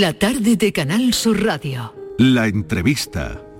La tarde de Canal Sur Radio. La entrevista.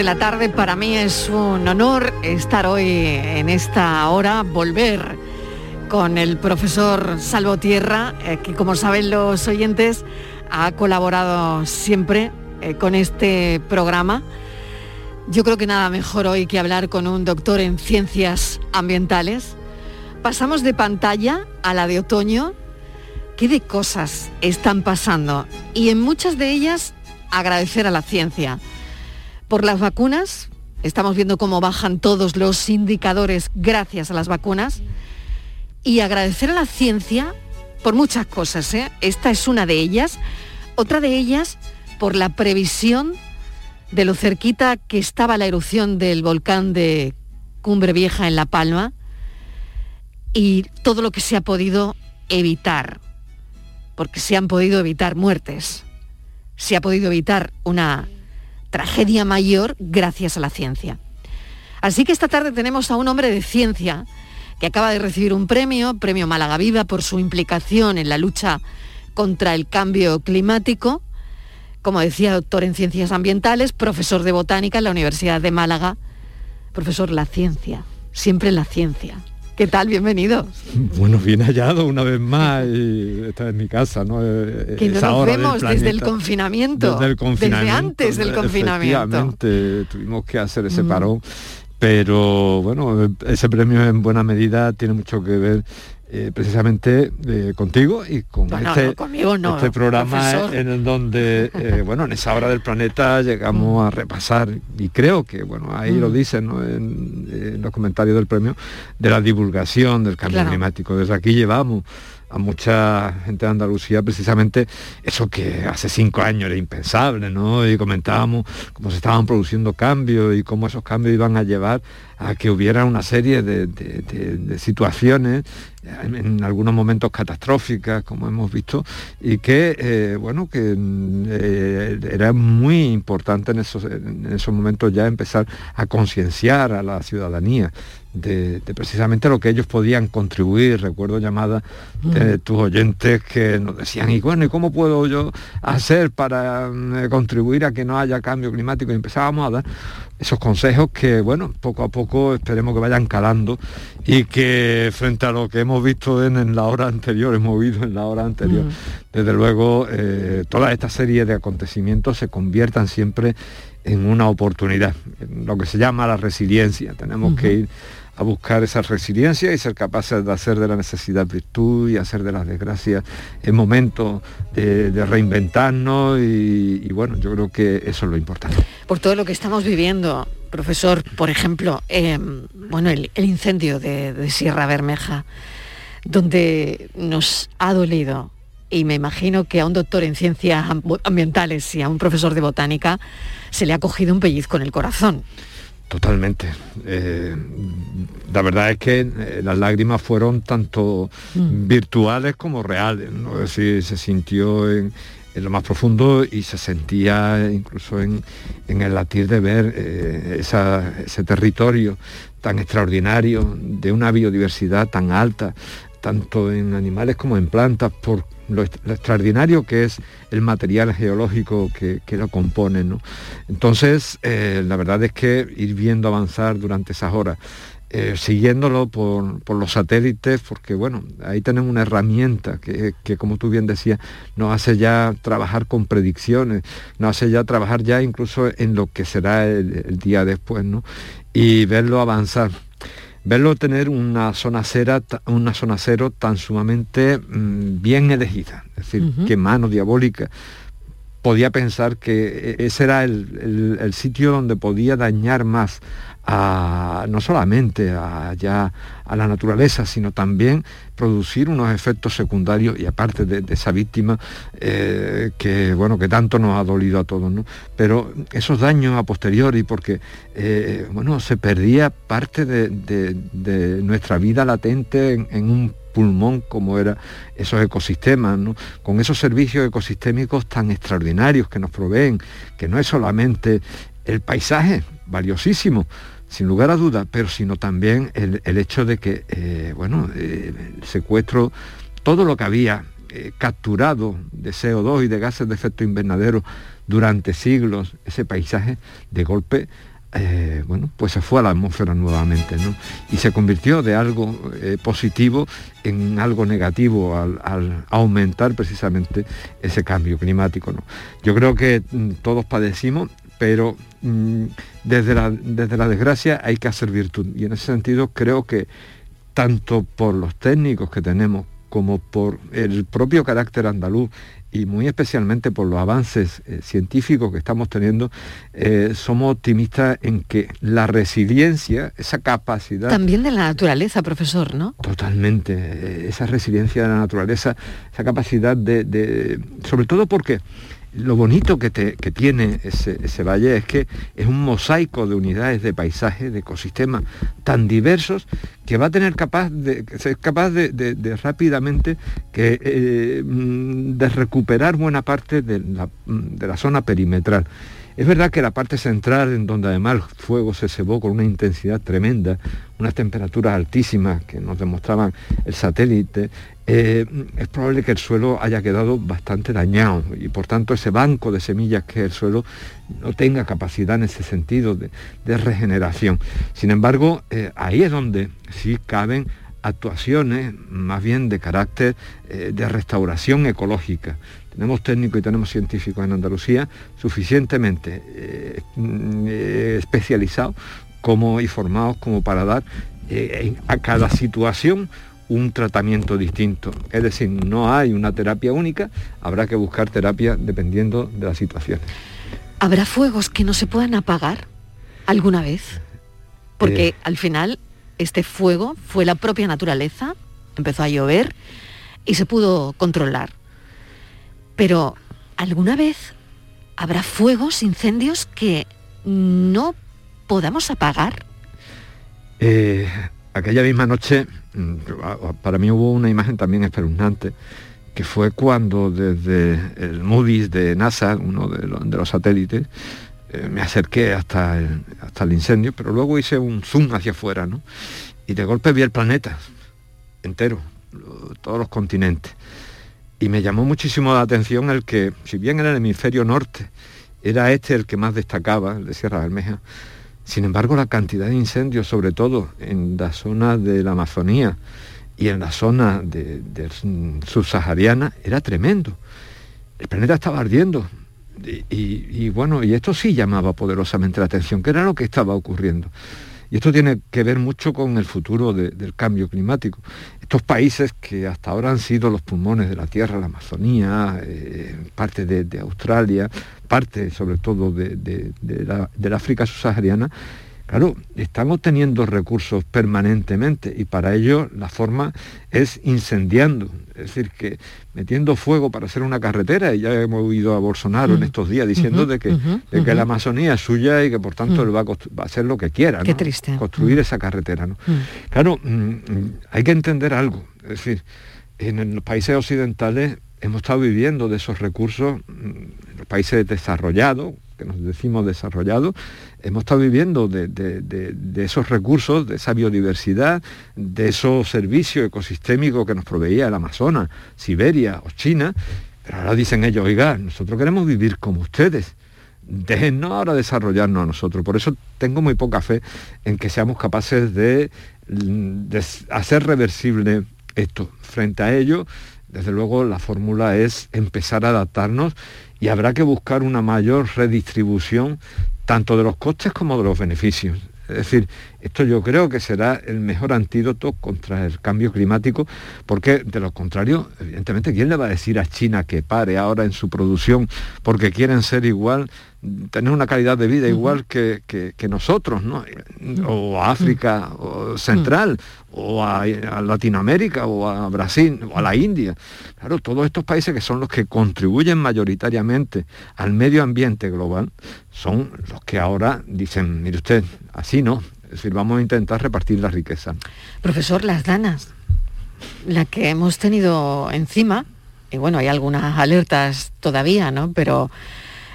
De la tarde, para mí es un honor estar hoy en esta hora, volver con el profesor Salvotierra, eh, que como saben los oyentes, ha colaborado siempre eh, con este programa. Yo creo que nada mejor hoy que hablar con un doctor en ciencias ambientales. Pasamos de pantalla a la de otoño. ¿Qué de cosas están pasando? Y en muchas de ellas agradecer a la ciencia. Por las vacunas, estamos viendo cómo bajan todos los indicadores gracias a las vacunas. Y agradecer a la ciencia por muchas cosas. ¿eh? Esta es una de ellas. Otra de ellas por la previsión de lo cerquita que estaba la erupción del volcán de Cumbre Vieja en La Palma y todo lo que se ha podido evitar, porque se han podido evitar muertes, se ha podido evitar una tragedia mayor gracias a la ciencia. Así que esta tarde tenemos a un hombre de ciencia que acaba de recibir un premio, Premio Málaga Viva, por su implicación en la lucha contra el cambio climático. Como decía, doctor en ciencias ambientales, profesor de botánica en la Universidad de Málaga. Profesor, la ciencia, siempre la ciencia. ¿Qué tal? Bienvenido. Bueno, bien hallado una vez más y esta es mi casa, ¿no? Eh, Que no esa nos vemos desde el confinamiento. Desde el confinamiento. Desde antes del confinamiento. Efectivamente, tuvimos que hacer ese Mm. parón, pero bueno, ese premio en buena medida tiene mucho que ver eh, precisamente eh, contigo y con No, este, no, conmigo no, este programa profesor. en el donde, eh, bueno, en esa hora del planeta llegamos a repasar, y creo que, bueno, ahí lo Mm. dicen ¿no? en, en los comentarios del premio, de la divulgación del cambio Claro. climático. Desde aquí llevamos a mucha gente de Andalucía precisamente eso que hace cinco años era impensable, ¿no? Y comentábamos cómo se estaban produciendo cambios y cómo esos cambios iban a llevar a que hubiera una serie de, situaciones, en, algunos momentos catastróficas, como hemos visto, y que, eh, bueno, que mm, eh, era muy importante en esos momentos ya empezar a concienciar a la ciudadanía de, de precisamente lo que ellos podían contribuir. Recuerdo llamadas de tus oyentes que nos decían, y bueno, ¿y cómo puedo yo hacer para mm, contribuir a que no haya cambio climático? Y empezábamos a dar esos consejos que, bueno, poco a poco esperemos que vayan calando y que frente a lo que hemos visto en, en la hora anterior, hemos visto en la hora anterior, desde luego eh, toda esta serie de acontecimientos se conviertan siempre en una oportunidad, en lo que se llama la resiliencia. Tenemos que ir a buscar esa resiliencia y ser capaces de hacer de la necesidad virtud y hacer de las desgracias el momento de, reinventarnos y, bueno, yo creo que eso es lo importante. Por todo lo que estamos viviendo, profesor, por ejemplo, eh, bueno, el, incendio de, de Sierra Bermeja, donde nos ha dolido, y me imagino que a un doctor en ciencias am- ambientales y a un profesor de botánica se le ha cogido un pellizco en el corazón. Totalmente. Eh, la verdad es que eh, las lágrimas fueron tanto Mm. virtuales como reales. ¿no? Es decir, se sintió en, en lo más profundo y se sentía incluso en, el latir de ver eh, ese territorio tan extraordinario, de una biodiversidad tan alta, tanto en animales como en plantas, por lo, extraordinario que es el material geológico que, lo compone. Entonces, eh, la verdad es que ir viendo avanzar durante esas horas, eh, siguiéndolo por, los satélites, porque bueno, ahí tenemos una herramienta que, como tú bien decías, nos hace ya trabajar con predicciones, nos hace ya trabajar ya incluso en lo que será el, día después, ¿no? Y verlo avanzar verlo tener una zona, cera, una zona cero tan sumamente mm, bien elegida, es decir, que mano diabólica. Podía pensar que e-, ese era el, sitio donde podía dañar más no solamente a, a la naturaleza, sino también producir unos efectos secundarios y aparte de, esa víctima eh, que, bueno, que tanto nos ha dolido a todos. ¿no? Pero esos daños a posteriori, porque eh, bueno, se perdía parte de, nuestra vida latente en, un pulmón como eran esos ecosistemas, con esos servicios ecosistémicos tan extraordinarios que nos proveen, que no es solamente el paisaje, valiosísimo, sin lugar a dudas, pero sino también el, hecho de que, eh, bueno, eh, el secuestro, todo lo que había eh, capturado de CO2 y de gases de efecto invernadero durante siglos, ese paisaje, de golpe, bueno, pues se fue a la atmósfera nuevamente, ¿no? Y se convirtió de algo positivo en algo negativo al, aumentar precisamente ese cambio climático. Yo creo que mm, todos padecimos pero mm, desde, la, desde la desgracia hay que hacer virtud. Y en ese sentido creo que tanto por los técnicos que tenemos como por el propio carácter andaluz y muy especialmente por los avances eh, científicos que estamos teniendo, eh, somos optimistas en que la resiliencia, esa capacidad... También de la naturaleza, profesor, ¿no? Totalmente, eh, esa resiliencia de la naturaleza, esa capacidad de sobre todo porque lo bonito que, tiene ese, valle es que es un mosaico de unidades de paisaje, de ecosistemas tan diversos que va a tener capaz de ser capaz de, rápidamente que, eh, mm, de recuperar buena parte de la zona perimetral. Es verdad que la parte central, en donde además el fuego se cebó con una intensidad tremenda, unas temperaturas altísimas que nos demostraban el satélite, eh, es probable que el suelo haya quedado bastante dañado y por tanto ese banco de semillas que el suelo no tenga capacidad en ese sentido de, regeneración. Sin embargo, eh, ahí es donde sí caben actuaciones más bien de carácter eh, de restauración ecológica, tenemos técnicos y tenemos científicos en Andalucía suficientemente eh, mm, eh, especializados como y formados como para dar eh, a cada situación un tratamiento distinto. Es decir, no hay una terapia única, habrá que buscar terapia dependiendo de la situación. ¿Habrá fuegos que no se puedan apagar alguna vez? Porque al final este fuego fue la propia naturaleza, empezó a llover y se pudo controlar. Pero ¿alguna vez habrá fuegos, incendios que no podamos apagar? Eh, aquella misma noche, mm, para mí hubo una imagen también espeluznante, que fue cuando desde el Moody's de NASA, uno de los, satélites, eh, me acerqué hasta el, hasta el incendio, pero luego hice un zoom hacia afuera, ¿no? Y de golpe vi el planeta entero, todos los continentes. Y me llamó muchísimo la atención el que, si bien en el hemisferio norte era este el que más destacaba, el de Sierra Bermeja, sin embargo la cantidad de incendios, sobre todo en la zona de la Amazonía y en la zona de, subsahariana, era tremendo. El planeta estaba ardiendo. y, bueno, y esto sí llamaba poderosamente la atención, que era lo que estaba ocurriendo. Y esto tiene que ver mucho con el futuro del cambio climático. Estos países que hasta ahora han sido los pulmones de la Tierra, la Amazonía, eh, parte de, Australia, parte sobre todo de, de, la, África subsahariana, Claro, están obteniendo recursos permanentemente y para ello la forma es incendiando, es decir, que metiendo fuego para hacer una carretera, y ya hemos oído a Bolsonaro en mm. estos días diciendo de, que, que, la Amazonía es suya y que por tanto mm. él va a, hacer lo que quiera, Qué triste. construir mm. esa carretera. ¿no? Claro, hay que entender algo, es decir, en los países occidentales hemos estado viviendo de esos recursos en los países desarrollados, que nos decimos desarrollados, hemos estado viviendo de, esos recursos, de esa biodiversidad, de esos servicios ecosistémicos que nos proveía el Amazonas, Siberia o China, pero ahora dicen ellos, oiga, nosotros queremos vivir como ustedes. Déjennos ahora desarrollarnos a nosotros. Por eso tengo muy poca fe en que seamos capaces de, de hacer reversible esto. Frente a ello, desde luego la fórmula es empezar a adaptarnos y habrá que buscar una mayor redistribución tanto de los costes como de los beneficios. Es decir, esto yo creo que será el mejor antídoto contra el cambio climático, porque de lo contrario, evidentemente, ¿quién le va a decir a China que pare ahora en su producción porque quieren ser igual, tener una calidad de vida igual que, nosotros, ¿no? O a África o Central, o a, Latinoamérica, o a Brasil, o a la India. Claro, todos estos países que son los que contribuyen mayoritariamente al medio ambiente global, son los que ahora dicen, mire usted, así no, es decir, vamos a intentar repartir la riqueza. Profesor, las danas, la que hemos tenido encima, y bueno, hay algunas alertas todavía, ¿no? Pero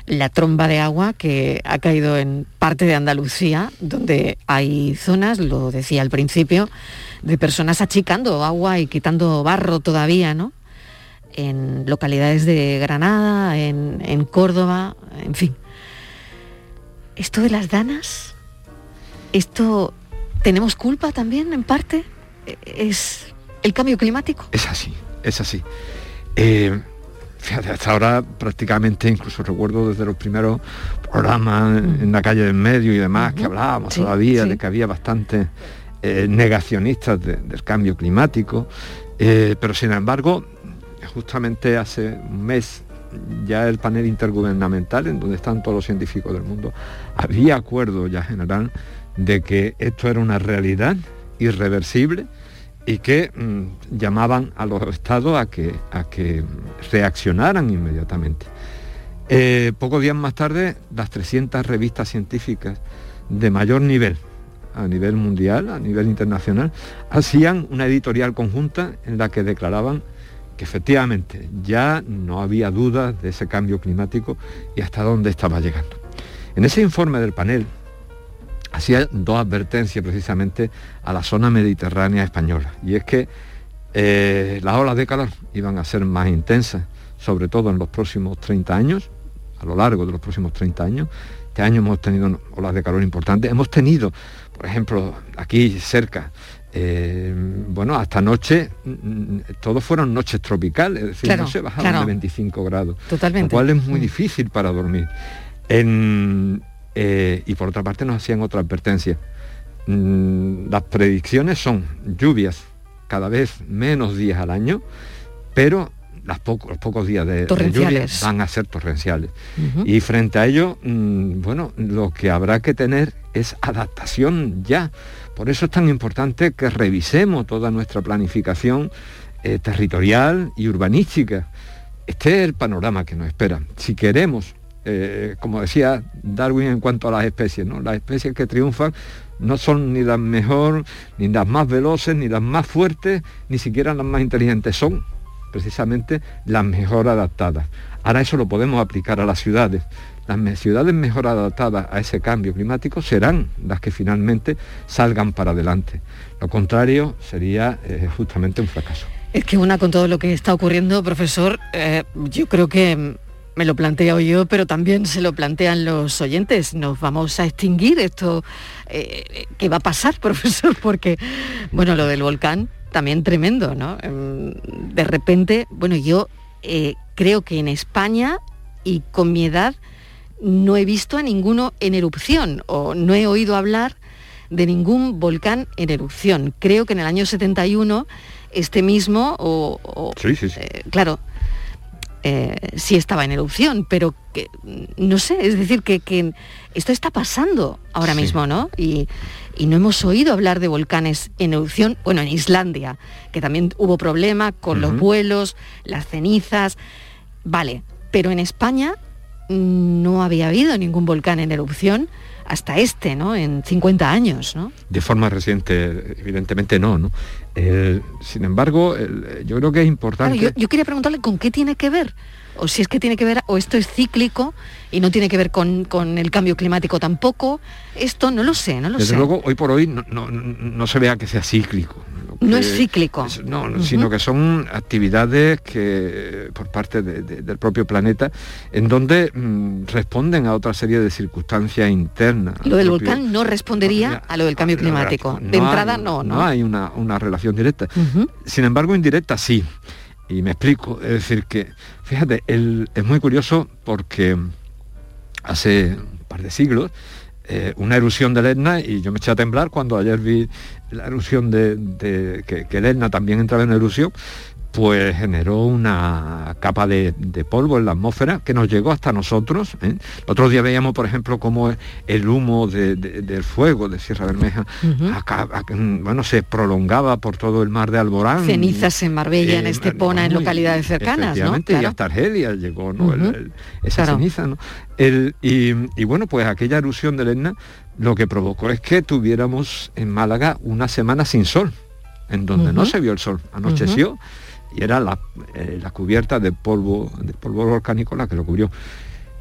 la tromba de agua que ha caído en parte de Andalucía, donde hay zonas, lo decía al principio, de personas achicando agua y quitando barro todavía, ¿no? En localidades de Granada, en, en Córdoba, en fin. ¿Esto de las danas? ¿Esto tenemos culpa también en parte? ¿Es el cambio climático? Es así, es así. Eh, fíjate, hasta ahora prácticamente, incluso recuerdo desde los primeros programas mm. en la calle del medio y demás, que hablábamos todavía de que había bastantes eh, negacionistas del cambio climático, eh, pero sin embargo, justamente hace un mes ya el panel intergubernamental, en donde están todos los científicos del mundo, había acuerdo ya general de que esto era una realidad irreversible y que mm, llamaban a los estados a que, a que reaccionaran inmediatamente. Eh, pocos días más tarde, las 300 revistas científicas de mayor nivel, a nivel mundial, a nivel internacional, hacían una editorial conjunta en la que declaraban que efectivamente ya no había dudas de ese cambio climático y hasta dónde estaba llegando. En ese informe del panel hacía dos advertencias precisamente a la zona mediterránea española, y es que eh, las olas de calor iban a ser más intensas, sobre todo en los próximos 30 años, a lo largo de los próximos 30 años. Este año hemos tenido olas de calor importantes. Hemos tenido, por ejemplo, aquí cerca, eh, bueno, hasta noche, mm, todos fueron noches tropicales, es decir, no se bajaron de 25 grados. Totalmente. Lo cual es muy mm. difícil para dormir. Eh, y por otra parte nos hacían otra advertencia. las predicciones son lluvias cada vez menos días al año, pero las los pocos días de, lluvia van a ser torrenciales. Y frente a ello, bueno, lo que habrá que tener es adaptación ya por eso es tan importante que revisemos toda nuestra planificación eh, territorial y urbanística. Este es el panorama que nos espera. Si queremos, eh, como decía Darwin en cuanto a las especies, las especies que triunfan no son ni las mejor, ni las más veloces, ni las más fuertes, ni siquiera las más inteligentes, son precisamente las mejor adaptadas. Ahora eso lo podemos aplicar a las ciudades las ciudades mejor adaptadas a ese cambio climático serán las que finalmente salgan para adelante. Lo contrario sería eh, justamente un fracaso. Es que una con todo lo que está ocurriendo, profesor, eh, yo creo que me lo planteo yo, pero también se lo plantean los oyentes. Nos vamos a extinguir esto. Eh, ¿Qué va a pasar, profesor? Porque, bueno, lo del volcán también tremendo, ¿no? Em, de repente, bueno, yo creo que en España y con mi edad no he visto a ninguno en erupción o no he oído hablar de ningún volcán en erupción. Creo que en el año 71 este mismo, o, sí, sí, sí. Eh, claro, eh, sí estaba en erupción, pero que, no sé, es decir, que, esto está pasando ahora mismo, ¿no? Y, no hemos oído hablar de volcanes en erupción, bueno, en Islandia, que también hubo problema con los vuelos, las cenizas, vale, pero en España no había habido ningún volcán en erupción hasta este, ¿no? En 50 años, ¿no? De forma reciente, evidentemente no, ¿no? sin embargo, yo creo que es importante... yo, quería preguntarle con qué tiene que ver, o si es que tiene que ver, o esto es cíclico y no tiene que ver con, el cambio climático tampoco, esto no lo sé, no lo Desde sé. luego, hoy por hoy no, no se vea que sea cíclico. No es cíclico. no, sino que son actividades que por parte del propio planeta en donde mm, responden a otra serie de circunstancias internas. Lo del volcán no respondería a lo del cambio climático. de entrada no, no. hay una, relación directa. Sin embargo, indirecta sí. Y me explico. Es decir, que, fíjate, es muy curioso porque hace un par de siglos eh, una erupción del Etna y yo me eché a temblar cuando ayer vi la erupción de, que, que, el Etna también entraba en erupción pues generó una capa de, polvo en la atmósfera que nos llegó hasta nosotros. ¿eh? El otro día veíamos, por ejemplo, cómo el humo del fuego de Sierra Bermeja bueno, se prolongaba por todo el mar de Alborán. Cenizas en Marbella, en Estepona, en localidades cercanas, ¿no? y hasta Argelia llegó esa ceniza. y, bueno, pues aquella erupción del Etna lo que provocó es que tuviéramos en Málaga una semana sin sol, en donde no se vio el sol. Anocheció y era eh, la, cubierta de polvo, de polvo volcánico la que lo cubrió.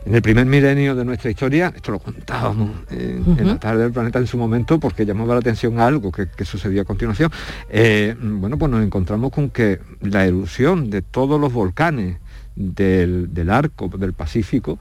En el primer milenio de nuestra historia, esto lo contábamos en, la tarde del planeta en su momento porque llamaba la atención a algo que, sucedía a continuación. Eh, bueno, pues nos encontramos con que la erupción de todos los volcanes del, arco del Pacífico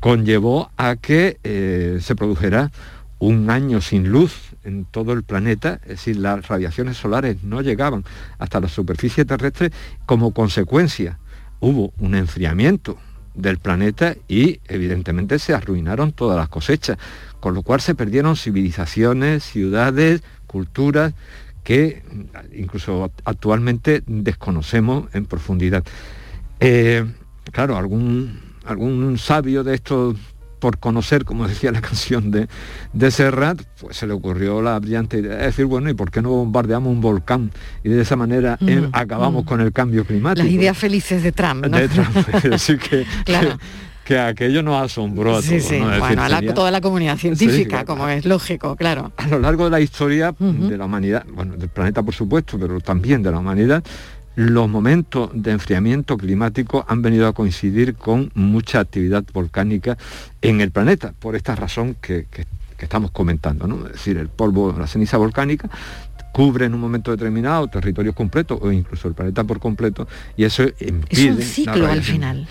conllevó a que eh, se produjera un año sin luz en todo el planeta, es decir, las radiaciones solares no llegaban hasta la superficie terrestre, como consecuencia hubo un enfriamiento del planeta y evidentemente se arruinaron todas las cosechas, con lo cual se perdieron civilizaciones, ciudades, culturas que incluso actualmente desconocemos en profundidad. Eh, claro, algún, algún sabio de estos por conocer, como decía la canción de, de Serrat, pues se le ocurrió la brillante idea de decir, bueno, ¿y por qué no bombardeamos un volcán? Y de esa manera mm, eh, acabamos mm. con el cambio climático. Las ideas felices de Trump, ¿no? De Trump, así que, que, aquello nos asombró a todos. Sí, Bueno, a toda la comunidad científica, como es lógico, claro. A lo largo de la historia de la humanidad, bueno, del planeta por supuesto, pero también de la humanidad, los momentos de enfriamiento climático han venido a coincidir con mucha actividad volcánica en el planeta, por esta razón que, estamos comentando, ¿no? es decir, el polvo, la ceniza volcánica cubre en un momento determinado territorios completos o incluso el planeta por completo y eso impide... Es un ciclo al final.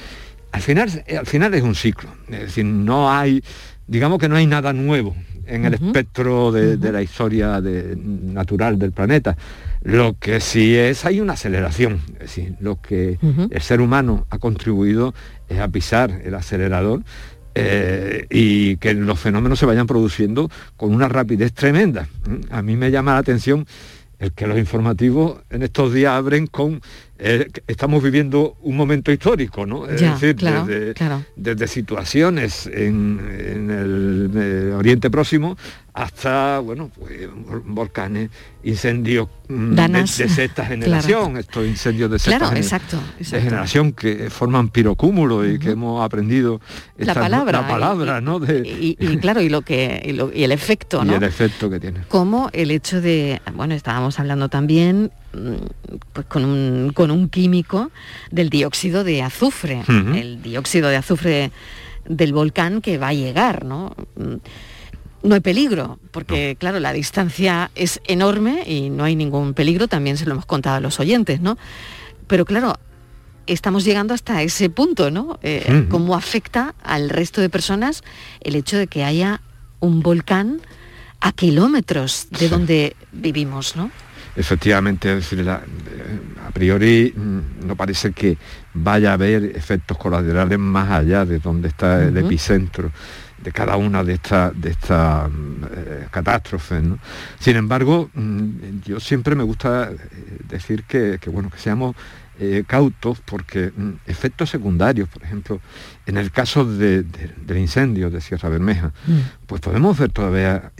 Al final, al final es un ciclo, es decir, no hay, digamos que no hay nada nuevo en el espectro de, la historia natural del planeta. Lo que sí es, hay una aceleración. Es decir, lo que el ser humano ha contribuido es a pisar el acelerador eh, y que los fenómenos se vayan produciendo con una rapidez tremenda. A mí me llama la atención el que los informativos en estos días abren con eh, estamos viviendo un momento histórico, ¿no? Es decir, desde, situaciones en, el eh, Oriente Próximo hasta, bueno, pues, volcanes, incendios mm, de, sexta generación, estos incendios de sexta exacto, generación que forman pirocúmulo y que hemos aprendido la palabra, la palabra, ¿no? y, claro, y lo que y, el efecto, ¿no? Y el efecto que tiene. Como el hecho de, bueno, estábamos hablando también pues con un, con un químico del dióxido de azufre, el dióxido de azufre del volcán que va a llegar, ¿no? Mm, no hay peligro, porque claro, la distancia es enorme y no hay ningún peligro, también se lo hemos contado a los oyentes, ¿no? Pero claro, estamos llegando hasta ese punto, ¿no? Eh, ¿Cómo afecta al resto de personas el hecho de que haya un volcán a kilómetros de donde vivimos, ¿no? Efectivamente, decir, a priori mm, no parece que vaya a haber efectos colaterales más allá de donde está el epicentro de cada una de estas de estas eh, catástrofes. Sin embargo, mm, yo siempre me gusta eh, decir que, bueno, que seamos eh, cautos porque mm, efectos secundarios, por ejemplo, en el caso del incendio de Sierra Bermeja, mm. pues podemos ver todavía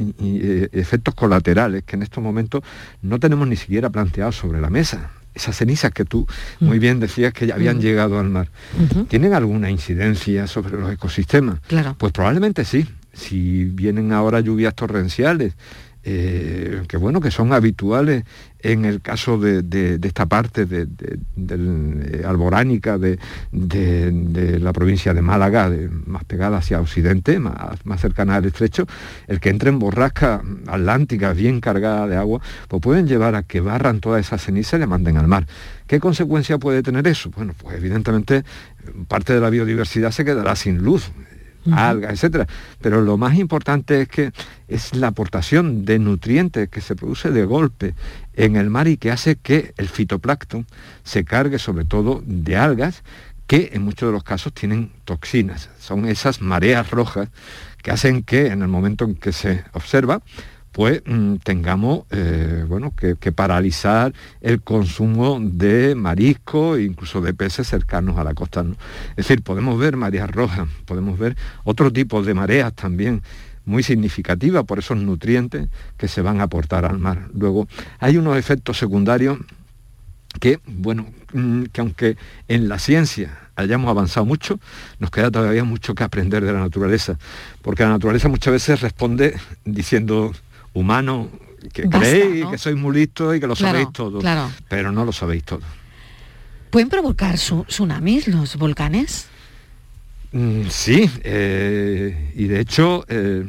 efectos colaterales que en estos momentos no tenemos ni siquiera planteados sobre la mesa esas cenizas que tú muy bien decías que ya habían llegado al mar, ¿tienen alguna incidencia sobre los ecosistemas? Claro. Pues probablemente sí. Si vienen ahora lluvias torrenciales, eh, que bueno, que son habituales en el caso de, esta parte de, eh, alboránica de, la provincia de Málaga, más pegada hacia occidente, más, más, cercana al estrecho, el que entre en borrasca atlántica bien cargada de agua, pues pueden llevar a que barran toda esa ceniza y le manden al mar. ¿Qué consecuencia puede tener eso? Bueno, pues evidentemente parte de la biodiversidad se quedará sin luz algas, etcétera. Pero lo más importante es que es la aportación de nutrientes que se produce de golpe en el mar y que hace que el fitoplancton se cargue sobre todo de algas que en muchos de los casos tienen toxinas. Son esas mareas rojas que hacen que en el momento en que se observa, pues mm, tengamos eh, bueno, que, paralizar el consumo de marisco e incluso de peces cercanos a la costa. Es decir, podemos ver mareas rojas, podemos ver otro tipo de mareas también muy significativas por esos nutrientes que se van a aportar al mar. Luego, hay unos efectos secundarios que, bueno, mm, que aunque en la ciencia hayamos avanzado mucho, nos queda todavía mucho que aprender de la naturaleza, porque la naturaleza muchas veces responde diciendo humano que creéis que sois muy listos y que lo sabéis todo, pero no lo sabéis todo. ¿Pueden provocar tsunamis los volcanes? Mm, sí, eh, y de hecho, eh,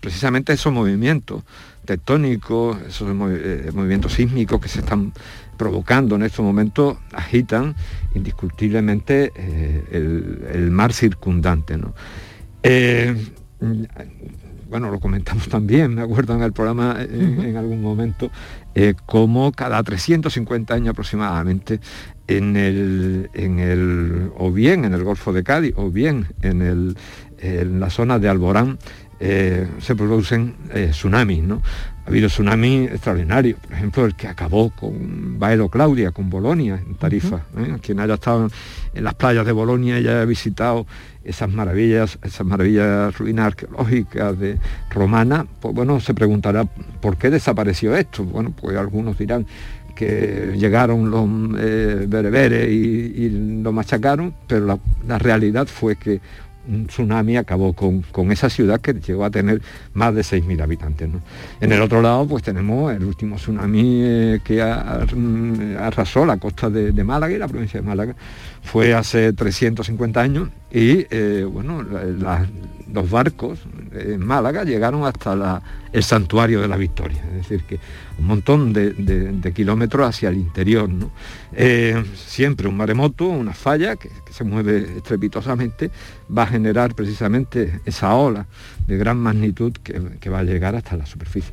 precisamente esos movimientos tectónicos, esos eh, movimientos sísmicos que se están provocando en estos momentos, agitan indiscutiblemente el, mar circundante. ¿no? Bueno, lo comentamos también, me acuerdo en el programa en, algún momento, eh, como cada 350 años aproximadamente, en el, en el, o bien en el Golfo de Cádiz, o bien en, el, en la zona de Alborán, eh, se producen eh, tsunamis, ¿no? Ha habido tsunamis extraordinarios, por ejemplo, el que acabó con Baelo Claudia, con Bolonia, en Tarifa. Quien haya estado en las playas de Bolonia y haya visitado esas maravillas, esas maravillas ruinas arqueológicas de romana, pues bueno, se preguntará por qué desapareció esto. Bueno, pues algunos dirán que llegaron los eh, bereberes y, lo machacaron, pero la realidad fue que un tsunami acabó con, esa ciudad que llegó a tener más de 6.000 habitantes. En el otro lado, pues tenemos el último tsunami eh, que mm, arrasó la costa de, Málaga y la provincia de Málaga. Fue hace 350 años y, eh, bueno, los barcos en Málaga llegaron hasta el santuario de la Victoria. Es decir, que un montón de, kilómetros hacia el interior. Eh, siempre un maremoto, una falla que, se mueve estrepitosamente, va a generar precisamente esa ola de gran magnitud que, va a llegar hasta la superficie.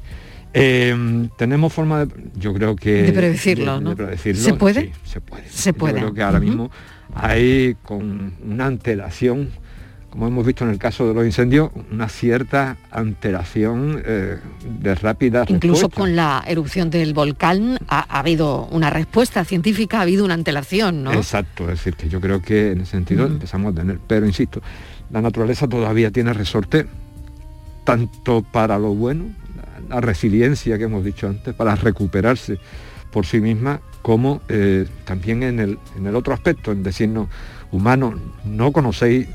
Eh, tenemos forma de, yo creo que... De predecirlo, ¿no? ¿Se puede? se puede. Se puede. Yo creo que ahora mismo hay con una antelación como hemos visto en el caso de los incendios, una cierta alteración eh, de rápida Incluso con la erupción del volcán ha, habido una respuesta científica, ha habido una antelación, ¿no? Exacto, es decir, que yo creo que en ese sentido empezamos a tener, pero insisto, la naturaleza todavía tiene resorte tanto para lo bueno, la, resiliencia que hemos dicho antes, para recuperarse por sí misma, como eh, también en el, en el otro aspecto, en decirnos, humanos, no conocéis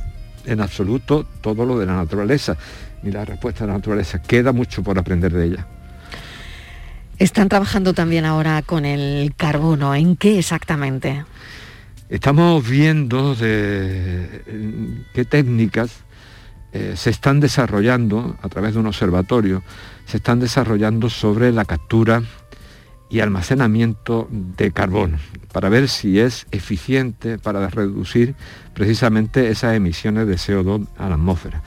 en absoluto todo lo de la naturaleza, ni la respuesta de la naturaleza. Queda mucho por aprender de ella. Están trabajando también ahora con el carbono. ¿En qué exactamente? Estamos viendo de qué técnicas eh, se están desarrollando a través de un observatorio, se están desarrollando sobre la captura y almacenamiento de carbono, para ver si es eficiente para reducir precisamente esas emisiones de CO2 a la atmósfera.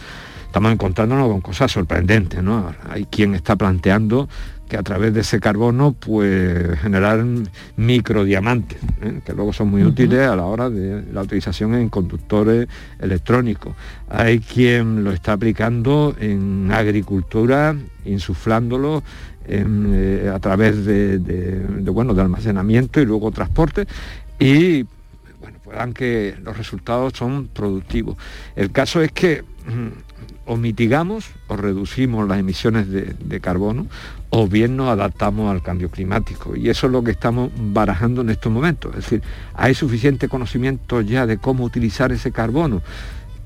Estamos encontrándonos con cosas sorprendentes, ¿no? Hay quien está planteando que a través de ese carbono pues generar microdiamantes, ¿eh? que luego son muy útiles a la hora de la utilización en conductores electrónicos. Hay quien lo está aplicando en agricultura, insuflándolo eh, a través de, bueno, de almacenamiento y luego transporte y bueno, pues que los resultados son productivos. El caso es que mm, o mitigamos o reducimos las emisiones de, carbono o bien nos adaptamos al cambio climático. Y eso es lo que estamos barajando en estos momentos. Es decir, hay suficiente conocimiento ya de cómo utilizar ese carbono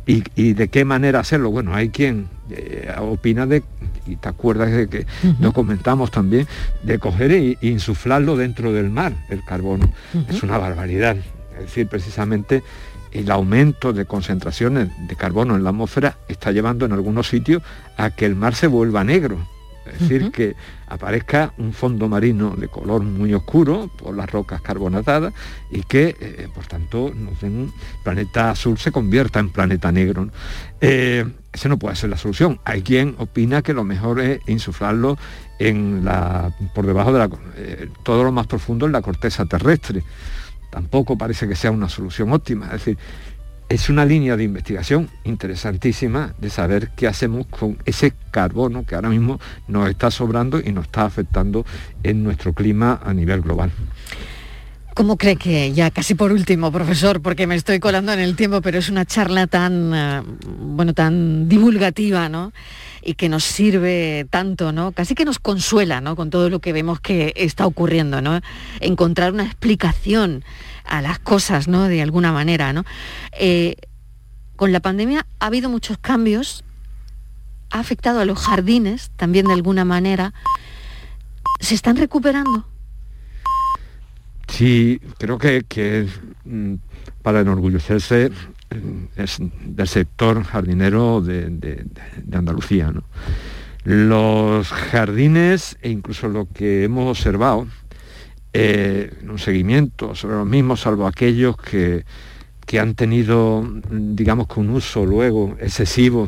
y, de qué manera hacerlo. Bueno, hay quien eh, opina de, y te acuerdas de que lo comentamos también, de coger e, insuflarlo dentro del mar, el carbono. Es una barbaridad. Es decir, precisamente el aumento de concentraciones de carbono en la atmósfera está llevando en algunos sitios a que el mar se vuelva negro. Es decir, que aparezca un fondo marino de color muy oscuro por las rocas carbonatadas y que, eh, por tanto, el planeta azul se convierta en planeta negro. Eh, ese no puede ser la solución. Hay quien opina que lo mejor es insuflarlo en la, por debajo de la, eh, todo lo más profundo en la corteza terrestre tampoco parece que sea una solución óptima. Es decir, es una línea de investigación interesantísima de saber qué hacemos con ese carbono que ahora mismo nos está sobrando y nos está afectando en nuestro clima a nivel global. ¿Cómo cree que, ya casi por último, profesor, porque me estoy colando en el tiempo, pero es una charla tan, eh, bueno, tan divulgativa, ¿no? Y que nos sirve tanto, ¿no? Casi que nos consuela, ¿no? Con todo lo que vemos que está ocurriendo, ¿no? Encontrar una explicación a las cosas, ¿no? De alguna manera, ¿no? Eh, con la pandemia ha habido muchos cambios, ha afectado a los jardines también de alguna manera. ¿Se están recuperando? Sí, creo que, que mm, para enorgullecerse mm, es del sector jardinero de, Andalucía. Los jardines e incluso lo que hemos observado, eh, un seguimiento sobre los mismos, salvo aquellos que, que han tenido, digamos, con un uso luego excesivo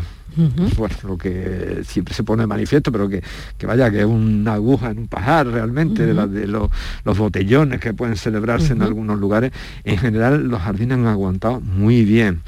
bueno, lo que siempre se pone de manifiesto, pero que, vaya, que es una aguja en un pajar realmente, de, de los, botellones que pueden celebrarse en algunos lugares, en general los jardines han aguantado muy bien.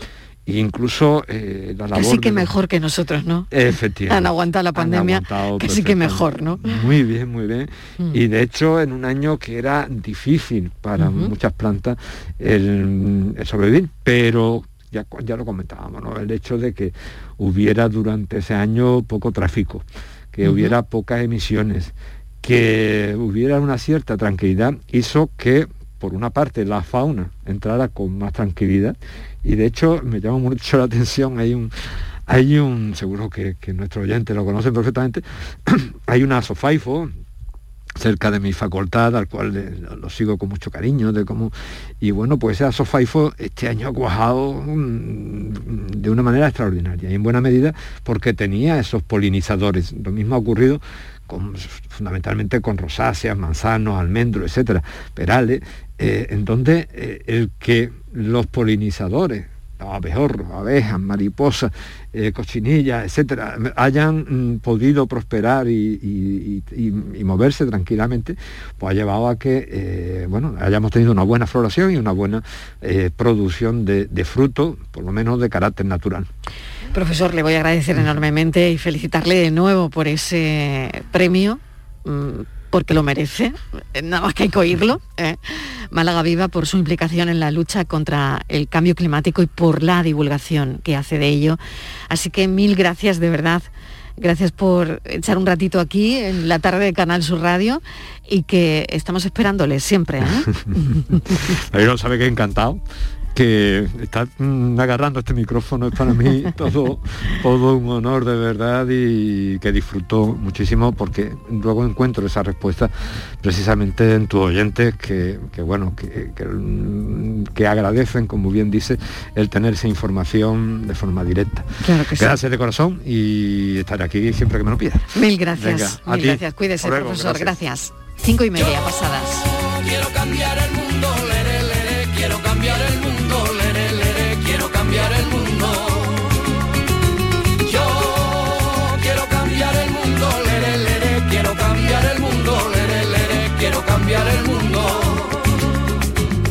E incluso eh, la labor... Casi que mejor que nosotros, ¿no? Efectivamente. Han aguantado la pandemia, casi que mejor, ¿no? Muy bien, muy bien. Mm. Y de hecho, en un año que era difícil para muchas plantas el sobrevivir, pero ya, ya lo comentábamos, ¿no? el hecho de que hubiera durante ese año poco tráfico, que hubiera pocas emisiones, que hubiera una cierta tranquilidad, hizo que, por una parte, la fauna entrara con más tranquilidad y de hecho me llama mucho la atención, hay un, hay un, seguro que, que nuestros oyentes lo conocen perfectamente, hay una sofaifo, cerca de mi facultad, al cual lo, sigo con mucho cariño, de cómo, y bueno, pues esa Sofaifo este año ha cuajado mm, de una manera extraordinaria, y en buena medida porque tenía esos polinizadores. Lo mismo ha ocurrido con, fundamentalmente con rosáceas, manzanos, almendros, etcétera, perales, eh, en donde eh, el que los polinizadores abejorros, abejas, mariposas, eh, cochinillas, etcétera, hayan mm, podido prosperar y, moverse tranquilamente, pues ha llevado a que eh, bueno, hayamos tenido una buena floración y una buena producción de, de fruto, por lo menos de carácter natural. Profesor, le voy a agradecer enormemente y felicitarle de nuevo por ese premio mm, porque lo merece, nada más que hay que oírlo. ¿eh? Málaga Viva por su implicación en la lucha contra el cambio climático y por la divulgación que hace de ello. Así que mil gracias de verdad. Gracias por echar un ratito aquí en la tarde de Canal Sur Radio y que estamos esperándole siempre. ¿eh? no sabe que encantado que está mm, agarrando este micrófono es para mí todo, todo un honor de verdad y que disfruto muchísimo porque luego encuentro esa respuesta precisamente en tus oyentes que, bueno, que, que, agradecen, como bien dice, el tener esa información de forma directa. gracias de corazón y estaré aquí siempre que me lo pida. Mil gracias. mil gracias. Cuídese, profesor. Gracias. Cinco y media pasadas. Quiero cambiar el mundo,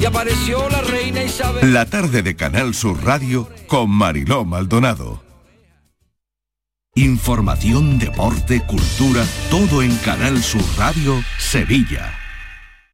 Y apareció la reina Isabel. La tarde de Canal Sur Radio con Mariló Maldonado. Información, deporte, cultura, todo en Canal Sur Radio Sevilla.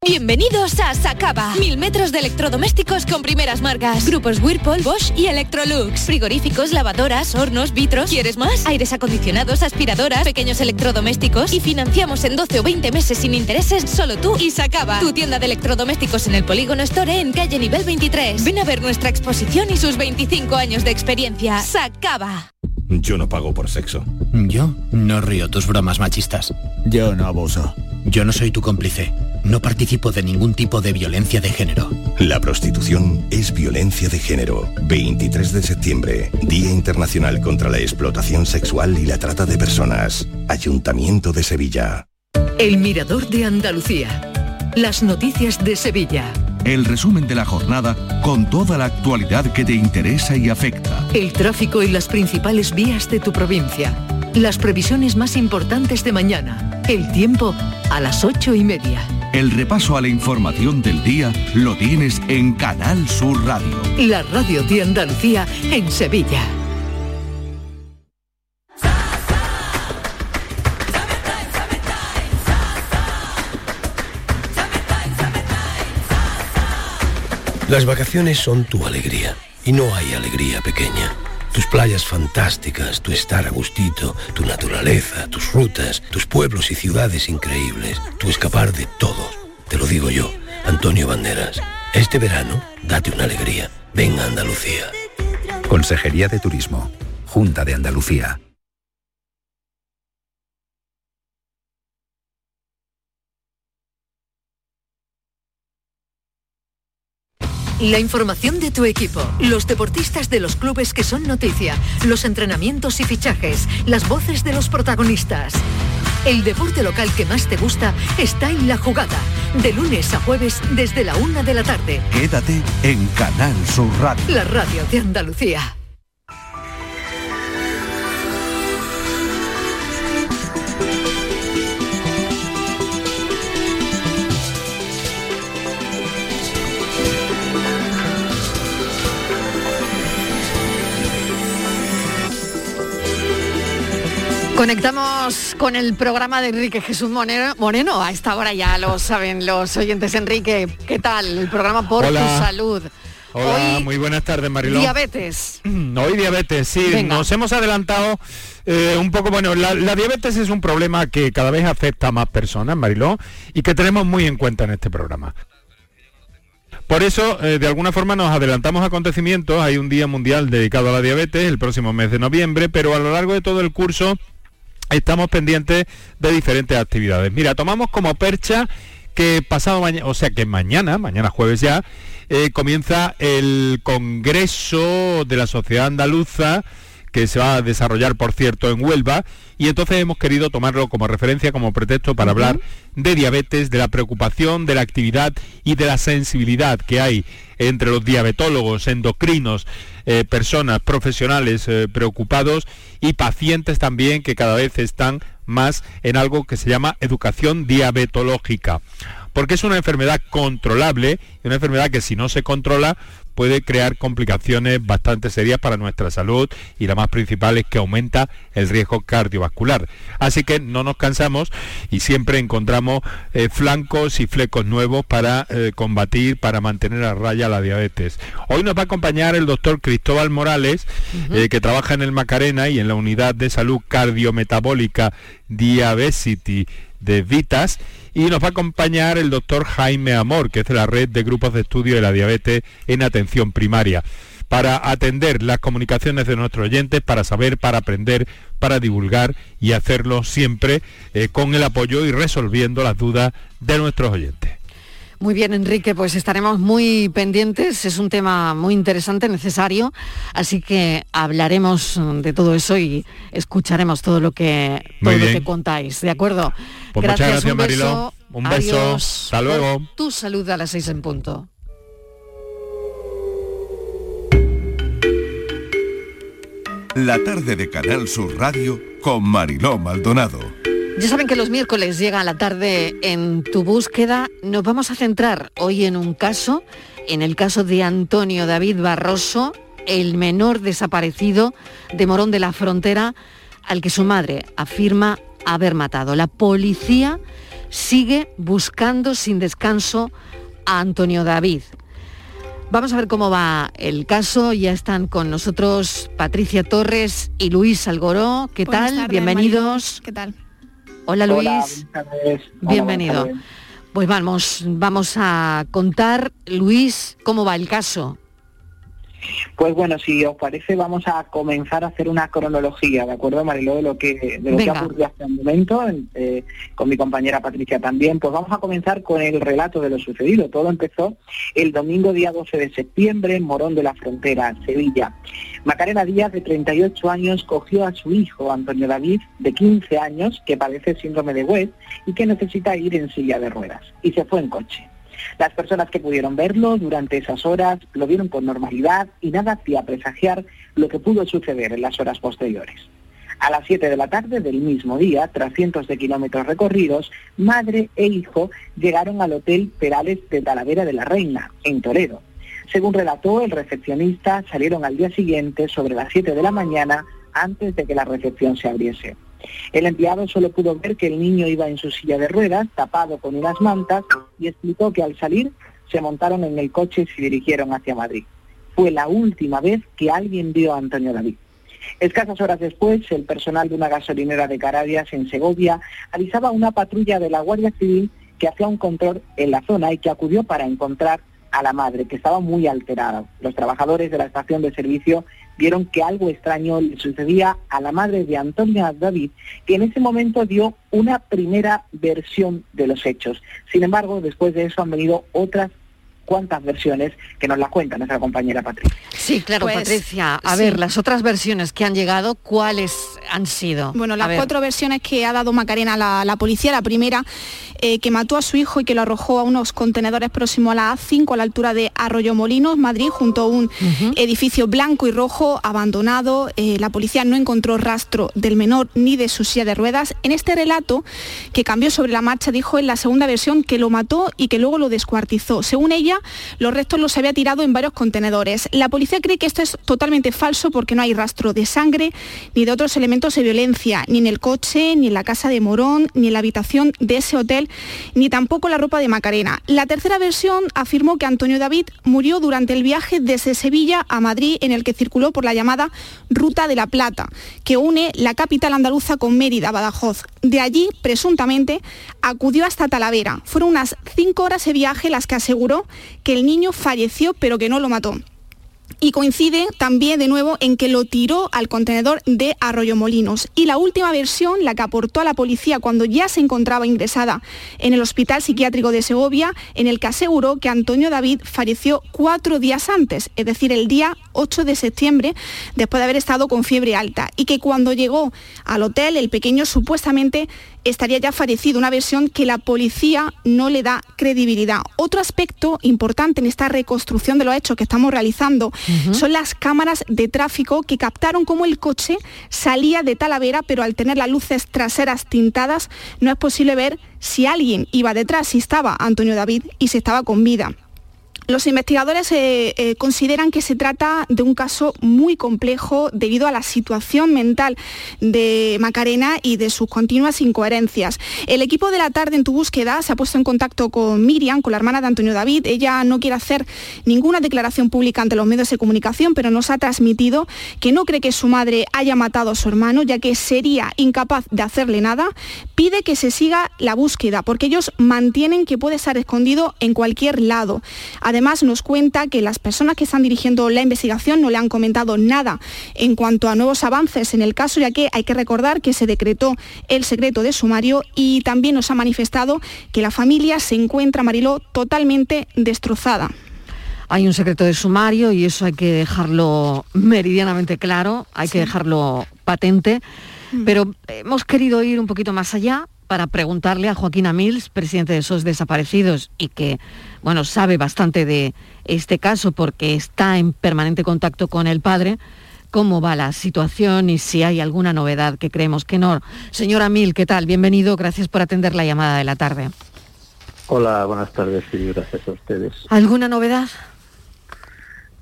Bienvenidos a Sacaba. Mil metros de electrodomésticos con primeras marcas. Grupos Whirlpool, Bosch y Electrolux. Frigoríficos, lavadoras, hornos, vitros. ¿Quieres más? Aires acondicionados, aspiradoras, pequeños electrodomésticos. Y financiamos en 12 o 20 meses sin intereses solo tú y Sacaba. Tu tienda de electrodomésticos en el Polígono Store en calle nivel 23. Ven a ver nuestra exposición y sus 25 años de experiencia. Sacaba. Yo no pago por sexo. Yo no río tus bromas machistas. Yo no abuso. Yo no soy tu cómplice. No participo de ningún tipo de violencia de género. La prostitución es violencia de género. 23 de septiembre, Día Internacional contra la Explotación Sexual y la Trata de Personas. Ayuntamiento de Sevilla. El Mirador de Andalucía. Las noticias de Sevilla. El resumen de la jornada con toda la actualidad que te interesa y afecta. El tráfico y las principales vías de tu provincia. Las previsiones más importantes de mañana. El tiempo a las ocho y media. El repaso a la información del día lo tienes en Canal Sur Radio. La radio de Andalucía en Sevilla. Las vacaciones son tu alegría y no hay alegría pequeña. Tus playas fantásticas, tu estar a gustito, tu naturaleza, tus rutas, tus pueblos y ciudades increíbles, tu escapar de todo. Te lo digo yo, Antonio Banderas. Este verano, date una alegría. Ven a Andalucía. Consejería de Turismo. Junta de Andalucía. La información de tu equipo, los deportistas de los clubes que son noticia, los entrenamientos y fichajes, las voces de los protagonistas. El deporte local que más te gusta está en la jugada, de lunes a jueves desde la una de la tarde. Quédate en Canal Sur Radio. La radio de Andalucía. Conectamos con el programa de Enrique Jesús Moreno, Moreno. A esta hora ya lo saben los oyentes. Enrique, ¿qué tal? El programa Por Hola. tu Salud. Hola, Hoy, muy buenas tardes, Mariló. Diabetes. Hoy diabetes, sí, Venga. nos hemos adelantado eh, un poco, bueno, la, la diabetes es un problema que cada vez afecta a más personas, Mariló, y que tenemos muy en cuenta en este programa. Por eso, eh, de alguna forma, nos adelantamos acontecimientos. Hay un Día Mundial dedicado a la diabetes el próximo mes de noviembre, pero a lo largo de todo el curso estamos pendientes de diferentes actividades. Mira, tomamos como percha que pasado mañana, o sea que mañana, mañana jueves ya, eh, comienza el Congreso de la Sociedad Andaluza que se va a desarrollar, por cierto, en Huelva, y entonces hemos querido tomarlo como referencia, como pretexto para hablar de diabetes, de la preocupación, de la actividad y de la sensibilidad que hay entre los diabetólogos, endocrinos, eh, personas profesionales eh, preocupados y pacientes también que cada vez están más en algo que se llama educación diabetológica. Porque es una enfermedad controlable y una enfermedad que si no se controla puede crear complicaciones bastante serias para nuestra salud y la más principal es que aumenta el riesgo cardiovascular. Así que no nos cansamos y siempre encontramos eh, flancos y flecos nuevos para eh, combatir, para mantener a raya la diabetes. Hoy nos va a acompañar el doctor Cristóbal Morales, eh, que trabaja en el Macarena y en la unidad de salud cardiometabólica Diabesity de Vitas y nos va a acompañar el doctor Jaime Amor, que es de la red de grupos de estudio de la diabetes en atención primaria, para atender las comunicaciones de nuestros oyentes, para saber, para aprender, para divulgar y hacerlo siempre eh, con el apoyo y resolviendo las dudas de nuestros oyentes. Muy bien, Enrique, pues estaremos muy pendientes. Es un tema muy interesante, necesario, así que hablaremos de todo eso y escucharemos todo lo que, todo lo bien. que contáis. ¿De acuerdo? Pues muchas gracias, un beso. Un beso. Adiós. Hasta luego. Tu salud a las seis en punto. la tarde de Canal Sur Radio con Mariló Maldonado. Ya saben que los miércoles llega la tarde en tu búsqueda. Nos vamos a centrar hoy en un caso, en el caso de Antonio David Barroso, el menor desaparecido de Morón de la Frontera, al que su madre afirma haber matado. La policía sigue buscando sin descanso a Antonio David. Vamos a ver cómo va el caso. Ya están con nosotros Patricia Torres y Luis Algoró. ¿Qué tal? Bienvenidos. ¿Qué tal? Hola Luis. Bienvenido. pues vamos, vamos a contar, Luis, cómo va el caso. Pues bueno, si os parece, vamos a comenzar a hacer una cronología, ¿de acuerdo, Mariló? De lo que, de lo que ha ocurrido hasta el momento, eh, con mi compañera Patricia también. Pues vamos a comenzar con el relato de lo sucedido. Todo empezó el domingo día 12 de septiembre en Morón de la Frontera, Sevilla. Macarena Díaz, de 38 años, cogió a su hijo, Antonio David, de 15 años, que padece síndrome de West y que necesita ir en silla de ruedas, y se fue en coche. Las personas que pudieron verlo durante esas horas lo vieron con normalidad y nada hacía presagiar lo que pudo suceder en las horas posteriores. A las 7 de la tarde del mismo día, tras cientos de kilómetros recorridos, madre e hijo llegaron al Hotel Perales de Talavera de la Reina, en Toledo. Según relató el recepcionista, salieron al día siguiente sobre las 7 de la mañana antes de que la recepción se abriese. El empleado solo pudo ver que el niño iba en su silla de ruedas, tapado con unas mantas, y explicó que al salir se montaron en el coche y se dirigieron hacia Madrid. Fue la última vez que alguien vio a Antonio David. Escasas horas después, el personal de una gasolinera de Caradias en Segovia avisaba a una patrulla de la Guardia Civil que hacía un control en la zona y que acudió para encontrar a la madre, que estaba muy alterada. Los trabajadores de la estación de servicio vieron que algo extraño le sucedía a la madre de Antonia David, que en ese momento dio una primera versión de los hechos. Sin embargo, después de eso han venido otras cuántas versiones que nos las cuenta nuestra compañera Patricia. Sí, claro, pues, Patricia. A ver, las otras versiones que han llegado, ¿cuáles han sido? Bueno, las cuatro versiones que ha dado Macarena a la, policía, la primera, eh, que mató a su hijo y que lo arrojó a unos contenedores próximos a la A5 a la altura de Arroyo Molinos, Madrid, junto a un edificio blanco y rojo abandonado. Eh, la policía no encontró rastro del menor ni de su silla de ruedas. En este relato, que cambió sobre la marcha, dijo en la segunda versión que lo mató y que luego lo descuartizó. Según ella, los restos los había tirado en varios contenedores. La policía cree que esto es totalmente falso porque no hay rastro de sangre ni de otros elementos de violencia, ni en el coche, ni en la casa de Morón, ni en la habitación de ese hotel, ni tampoco la ropa de Macarena. La tercera versión afirmó que Antonio David murió durante el viaje desde Sevilla a Madrid en el que circuló por la llamada Ruta de la Plata, que une la capital andaluza con Mérida, Badajoz. De allí, presuntamente, acudió hasta Talavera. Fueron unas cinco horas de viaje las que aseguró que el niño falleció pero que no lo mató y coincide también de nuevo en que lo tiró al contenedor de Arroyomolinos. Y la última versión, la que aportó a la policía cuando ya se encontraba ingresada en el Hospital Psiquiátrico de Segovia, en el que aseguró que Antonio David falleció cuatro días antes, es decir, el día 8 de septiembre, después de haber estado con fiebre alta, y que cuando llegó al hotel el pequeño supuestamente estaría ya fallecido, una versión que la policía no le da credibilidad. Otro aspecto importante en esta reconstrucción de los hechos que estamos realizando son las cámaras de tráfico que captaron cómo el coche salía de Talavera, pero al tener las luces traseras tintadas no es posible ver si alguien iba detrás, si estaba Antonio David y si estaba con vida. Los investigadores eh, eh, consideran que se trata de un caso muy complejo debido a la situación mental de Macarena y de sus continuas incoherencias. El equipo de la tarde en tu búsqueda se ha puesto en contacto con Miriam, con la hermana de Antonio David. Ella no quiere hacer ninguna declaración pública ante los medios de comunicación, pero nos ha transmitido que no cree que su madre haya matado a su hermano, ya que sería incapaz de hacerle nada. Pide que se siga la búsqueda, porque ellos mantienen que puede estar escondido en cualquier lado. Nos cuenta que las personas que están dirigiendo la investigación no le han comentado nada en cuanto a nuevos avances en el caso, ya que hay que recordar que se decretó el secreto de sumario y también nos ha manifestado que la familia se encuentra, Mariló, totalmente destrozada. Hay un secreto de sumario y eso hay que dejarlo meridianamente claro, hay que dejarlo patente, mm. pero hemos querido ir un poquito más allá para preguntarle a Joaquín Amils, presidente de esos desaparecidos y que, bueno, sabe bastante de este caso porque está en permanente contacto con el padre, cómo va la situación y si hay alguna novedad que creemos que no. Señora Mil, ¿qué tal? Bienvenido, gracias por atender la llamada de la tarde. Hola, buenas tardes y gracias a ustedes. ¿Alguna novedad?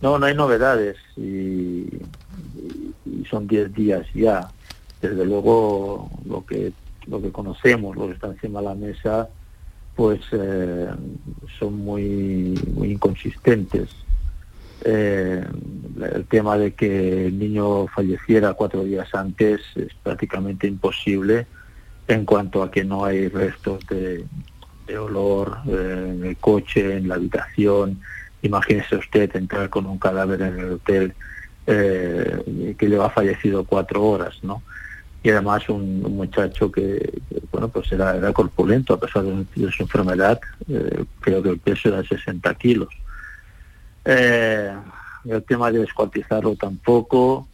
No, no hay novedades y, son 10 días ya. Desde luego lo que lo que conocemos, lo que está encima de la mesa, pues eh, son muy inconsistentes. Eh, el tema de que el niño falleciera cuatro días antes es prácticamente imposible en cuanto a que no hay restos de, de olor eh, en el coche, en la habitación. Imagínese usted entrar con un cadáver en el hotel eh, que lleva fallecido cuatro horas, ¿no? Y además un, muchacho que, bueno, pues era, era corpulento a pesar de, su enfermedad, eh, creo que el peso era 60 kilos. el tema de descuartizarlo tampoco,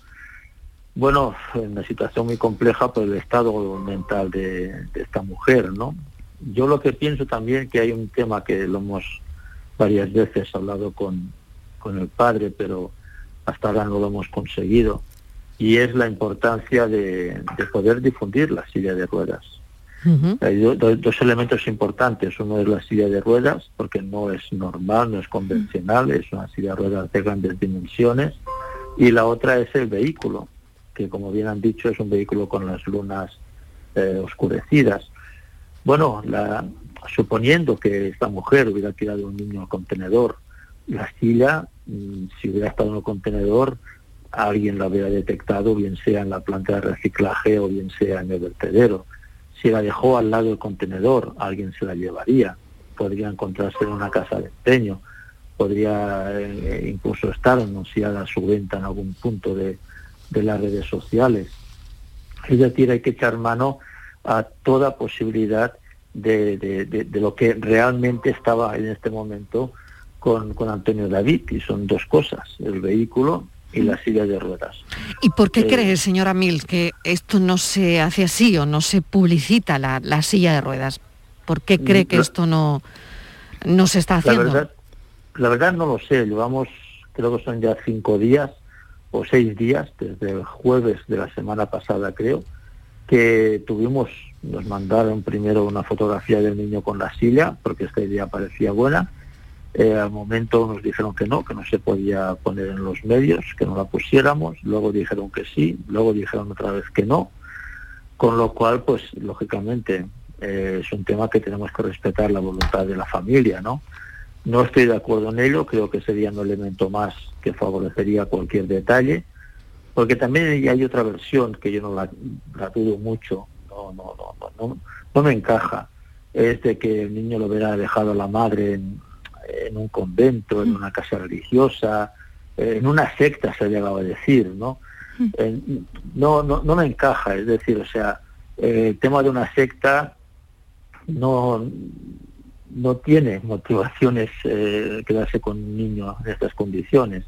bueno, en una situación muy compleja por el estado mental de, de, esta mujer, ¿no? Yo lo que pienso también que hay un tema que lo hemos varias veces hablado con, con el padre, pero hasta ahora no lo hemos conseguido, y es la importancia de, poder difundir la silla de ruedas. Hay dos elementos importantes. Uno es la silla de ruedas, porque no es normal, no es convencional, es una silla de ruedas de grandes dimensiones. Y la otra es el vehículo, que como bien han dicho es un vehículo con las lunas eh, oscurecidas. Bueno, la, suponiendo que esta mujer hubiera tirado un niño al contenedor, la silla, mm, si hubiera estado en el contenedor, alguien la hubiera detectado, bien sea en la planta de reciclaje o bien sea en el vertedero. Si la dejó al lado del contenedor, alguien se la llevaría. Podría encontrarse en una casa de empeño, podría eh, incluso estar anunciada su venta en algún punto de las redes sociales. Es decir, hay que echar mano a toda posibilidad de, lo que realmente estaba en este momento con, Antonio David, y son dos cosas, el vehículo y la silla de ruedas. ¿Y por qué eh, cree, señora Mil, que esto no se hace así o no se publicita la, silla de ruedas? ¿Por qué cree que esto no, no se está haciendo? La verdad, la verdad no lo sé, llevamos, creo que son ya cinco días o seis días, desde el jueves de la semana pasada creo, que tuvimos, nos mandaron primero una fotografía del niño con la silla, porque esta idea parecía buena. Eh, al momento nos dijeron que no, que no se podía poner en los medios, que no la pusiéramos, luego dijeron que sí, luego dijeron otra vez que no, con lo cual, pues lógicamente eh, es un tema que tenemos que respetar la voluntad de la familia, ¿no? No estoy de acuerdo en ello, creo que sería un elemento más que favorecería cualquier detalle, porque también hay otra versión que yo no la, dudo mucho, no, no, no, no, no, me encaja, es de que el niño lo hubiera dejado a la madre en, un convento, en una casa religiosa, en una secta se ha llegado a decir, ¿no? no, no, no me encaja, es decir, o sea, el tema de una secta no, no tiene motivaciones eh, quedarse con un niño en estas condiciones.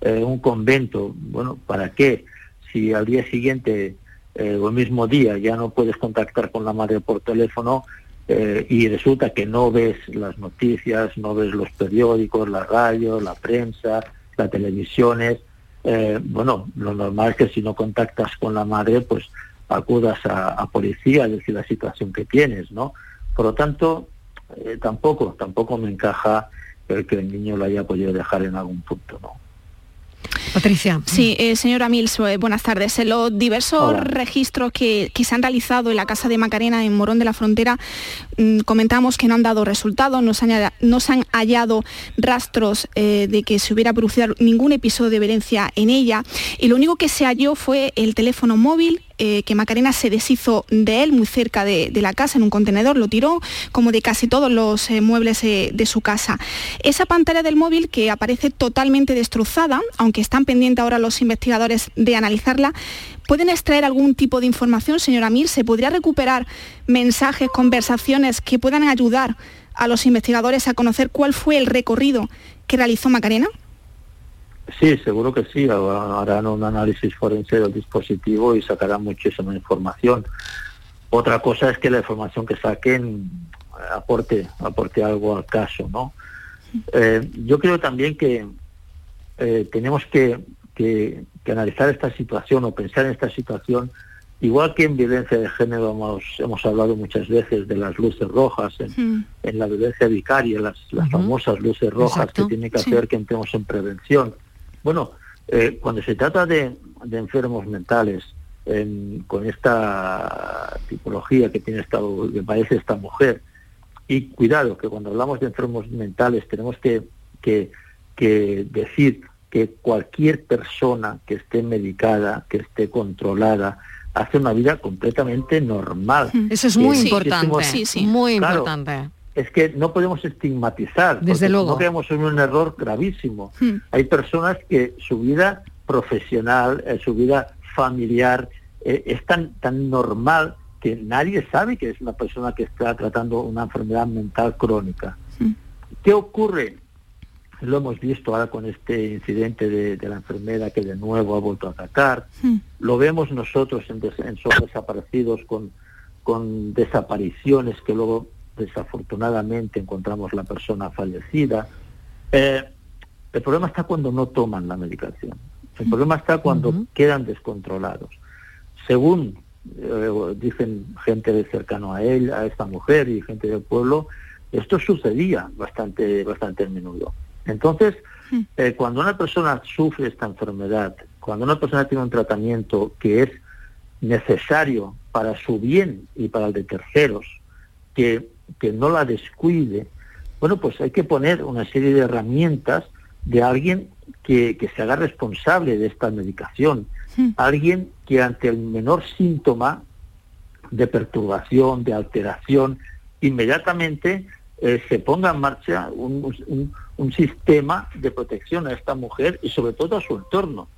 Eh, un convento, bueno, ¿para qué? Si al día siguiente eh, o el mismo día ya no puedes contactar con la madre por teléfono eh, y resulta que no ves las noticias, no ves los periódicos, la radio, la prensa, las televisiones, bueno, lo normal es que si no contactas con la madre, pues acudas a, policía, a decir la situación que tienes, ¿no? Por lo tanto, tampoco, tampoco me encaja el que el niño lo haya podido dejar en algún punto, ¿no? Patricia. Sí, eh, señora Mills, eh, buenas tardes. En los diversos registros que, se han realizado en la Casa de Macarena en Morón de la Frontera, mm, comentamos que no han dado resultados, no se han, hallado rastros eh, de que se hubiera producido ningún episodio de violencia en ella y lo único que se halló fue el teléfono móvil eh, que Macarena se deshizo de él muy cerca de, la casa, en un contenedor, lo tiró, como de casi todos los eh, muebles eh, de su casa. Esa pantalla del móvil que aparece totalmente destrozada, aunque están pendientes ahora los investigadores de analizarla, ¿pueden extraer algún tipo de información, señora Mir? ¿Se podría recuperar mensajes, conversaciones que puedan ayudar a los investigadores a conocer cuál fue el recorrido que realizó Macarena? Sí, seguro que sí. Harán un análisis forense del dispositivo y sacarán muchísima información. Otra cosa es que la información que saquen aporte, aporte algo al caso, ¿no? Eh, yo creo también que eh, tenemos que, analizar esta situación o pensar en esta situación, igual que en violencia de género hemos, hemos hablado muchas veces de las luces rojas, en, la violencia vicaria, las, las famosas luces rojas que tienen que hacer que entremos en prevención. Bueno, eh, cuando se trata de, de enfermos mentales, con esta tipología que tiene esta, que parece esta mujer, y cuidado, que cuando hablamos de enfermos mentales tenemos que, que, que decir que cualquier persona que esté medicada, que esté controlada, hace una vida completamente normal. Eso es muy importante, sí, sí, muy importante. Es que no podemos estigmatizar, Desde luego. no quedamos en un error gravísimo. Hmm. Hay personas que su vida profesional, eh, su vida familiar eh, es tan, tan normal que nadie sabe que es una persona que está tratando una enfermedad mental crónica. ¿Qué ocurre? Lo hemos visto ahora con este incidente de, la enfermera que de nuevo ha vuelto a atacar. Lo vemos nosotros en, en desaparecidos con, con desapariciones que luego desafortunadamente encontramos la persona fallecida. Eh, el problema está cuando no toman la medicación. El problema está cuando quedan descontrolados. Según eh, dicen gente de cercano a él, a esta mujer y gente del pueblo, esto sucedía bastante, bastante a menudo. Entonces, eh, cuando una persona sufre esta enfermedad, cuando una persona tiene un tratamiento que es necesario para su bien y para el de terceros, que, que no la descuide, bueno, pues hay que poner una serie de herramientas de alguien que, que se haga responsable de esta medicación, alguien que ante el menor síntoma de perturbación, de alteración, inmediatamente eh, se ponga en marcha un, un, sistema de protección a esta mujer y sobre todo a su entorno,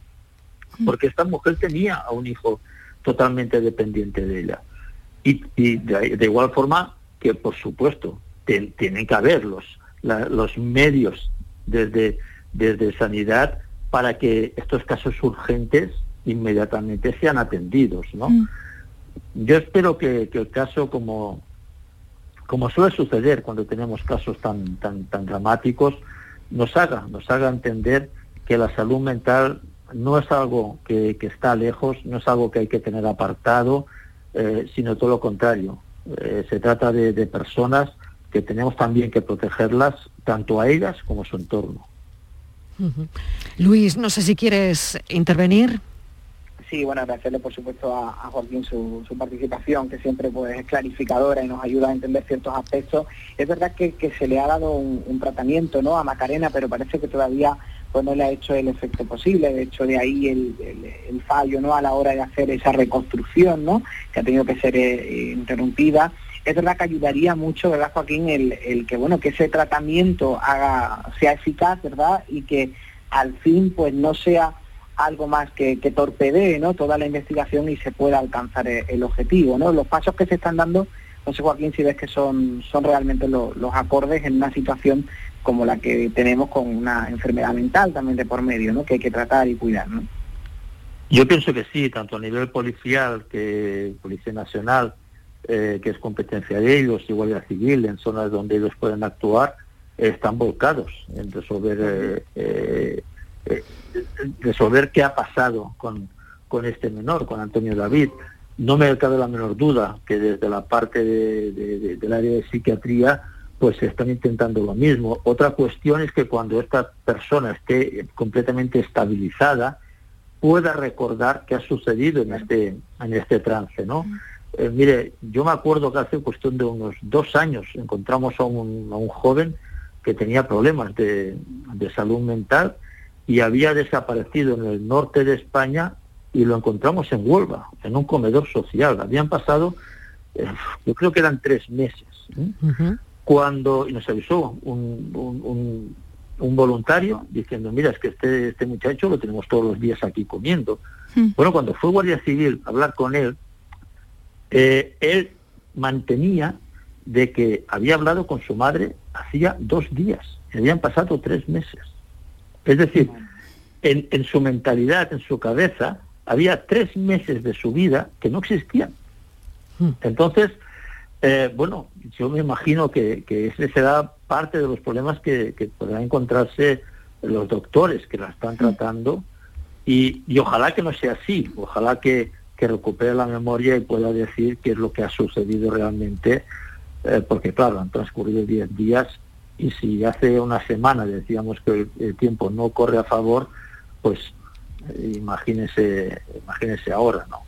porque esta mujer tenía a un hijo totalmente dependiente de ella. Y, de, igual forma que, por supuesto, tienen que haber los, los medios desde, desde sanidad para que estos casos urgentes inmediatamente sean atendidos, ¿no? Mm. Yo espero que, el caso, como, como suele suceder cuando tenemos casos tan, tan, tan dramáticos, nos haga, nos haga entender que la salud mental no es algo que, está lejos, no es algo que hay que tener apartado, eh, sino todo lo contrario. Eh, se trata de, de personas que tenemos también que protegerlas, tanto a ellas como a su entorno. Luis, no sé si quieres intervenir. Sí, bueno, agradecerle por supuesto a, Joaquín su, participación, que siempre pues, es clarificadora y nos ayuda a entender ciertos aspectos. Es verdad que, se le ha dado un, tratamiento ¿no? a Macarena, pero parece que todavía pues, no le ha hecho el efecto posible. De hecho, de ahí el, fallo ¿no? a la hora de hacer esa reconstrucción, ¿no? que ha tenido que ser eh, interrumpida. Es verdad que ayudaría mucho, ¿verdad, Joaquín, el, el que bueno que ese tratamiento haga, sea eficaz, ¿verdad? Y que al fin pues no sea algo más que, que torpedee ¿no? toda la investigación y se pueda alcanzar el, objetivo. ¿no? Los pasos que se están dando, no sé Joaquín si ves que son, son realmente los acordes en una situación como la que tenemos con una enfermedad mental también de por medio, ¿no? que hay que tratar y cuidar. ¿no? Yo pienso que sí, tanto a nivel policial que Policía Nacional, eh, que es competencia de ellos, y Guardia Civil, en zonas donde ellos pueden actuar, están volcados en resolver eh, eh, resolver qué ha pasado con, con este menor, con Antonio David. No me cabe la menor duda que desde la parte del área de psiquiatría pues se están intentando lo mismo. Otra cuestión es que cuando esta persona esté completamente estabilizada, pueda recordar qué ha sucedido en este, en este trance, ¿no? Eh, mire, yo me acuerdo que hace cuestión de unos dos años encontramos a un, a un joven que tenía problemas de, de salud mental y había desaparecido en el norte de España y lo encontramos en Huelva, en un comedor social. Habían pasado, eh, yo creo que eran tres meses, ¿eh? Cuando y nos avisó un, un, voluntario diciendo, mira, es que este, este muchacho lo tenemos todos los días aquí comiendo. Bueno, cuando fue Guardia Civil a hablar con él, eh, él mantenía de que había hablado con su madre hacía dos días, habían pasado tres meses. Es decir, en, su mentalidad, en su cabeza, había tres meses de su vida que no existían. Hmm. Entonces, eh, bueno, yo me imagino que, ese será parte de los problemas que, podrán encontrarse los doctores que la están tratando. Y, y ojalá que no sea así, ojalá que, que recupere la memoria y pueda decir qué es lo que ha sucedido realmente, eh, porque claro, han transcurrido 10 días y si hace una semana decíamos que el, tiempo no corre a favor, pues eh, imagínese, imagínese ahora, ¿no?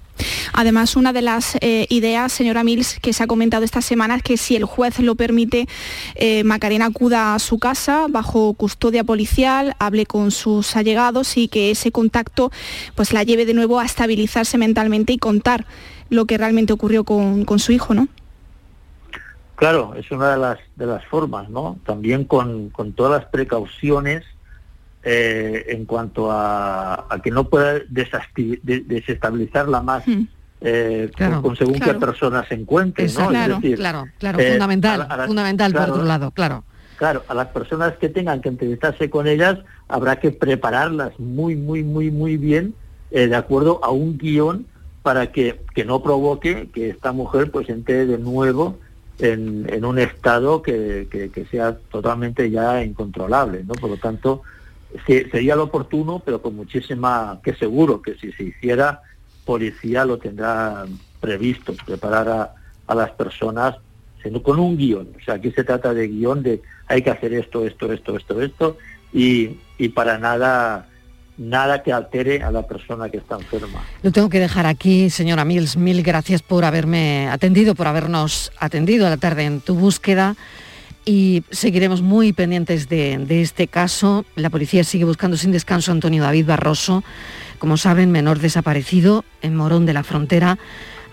Además, una de las eh, ideas, señora Mills, que se ha comentado esta semana es que si el juez lo permite, eh, Macarena acuda a su casa bajo custodia policial, hable con sus allegados y que ese contacto pues la lleve de nuevo a estabilizarse mentalmente y contar lo que realmente ocurrió con, su hijo, ¿no? Claro, es una de las, de las formas, ¿no? También con, todas las precauciones eh, en cuanto a, que no pueda desestabilizarla más mm. eh, con, según qué persona se encuentre. ¿no? Claro, claro, claro, eh, fundamental, fundamental por otro lado, claro. Claro, a las personas que tengan que entrevistarse con ellas habrá que prepararlas muy, muy, muy, muy bien de acuerdo a un guion para que, que no provoque que esta mujer pues entre de nuevo en, en un estado que, que, que, sea totalmente ya incontrolable, ¿no? Por lo tanto, sería lo oportuno, pero con muchísima, que seguro que si se hiciera, policía lo tendrá previsto, preparar a, las personas con un guion. O sea, aquí se trata de guion de hay que hacer esto, esto, esto, esto, esto, y, y para nada nada que altere a la persona que está enferma. Lo tengo que dejar aquí, señora Mills. Mil gracias por haberme atendido, por habernos atendido a la tarde en tu búsqueda y seguiremos muy pendientes de, este caso. La policía sigue buscando sin descanso a Antonio David Barroso, como saben, menor desaparecido en Morón de la Frontera,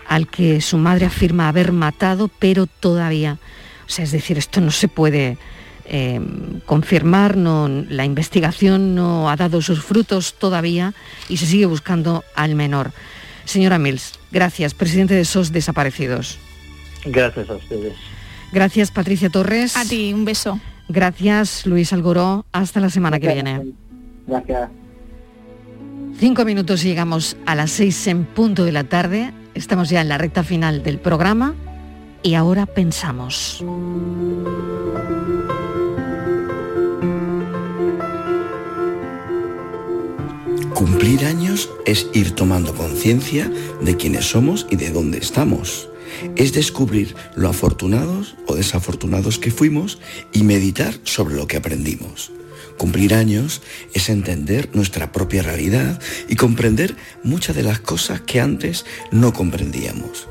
al que su madre afirma haber matado, pero todavía, o sea, es decir, esto no se puede eh, confirmar, no, la investigación no ha dado sus frutos todavía y se sigue buscando al menor. Señora Mills, gracias, presidente de SOS Desaparecidos. Gracias a ustedes. Gracias, Patricia Torres. A ti, un beso. Gracias, Luis Algoró. Hasta la semana que viene. Gracias. Cinco minutos y llegamos a las seis en punto de la tarde. Estamos ya en la recta final del programa y ahora pensamos. Cumplir años es ir tomando conciencia de quiénes somos y de dónde estamos es descubrir lo afortunados o desafortunados que fuimos y meditar sobre lo que aprendimos. Cumplir años es entender nuestra propia realidad y comprender muchas de las cosas que antes no comprendíamos.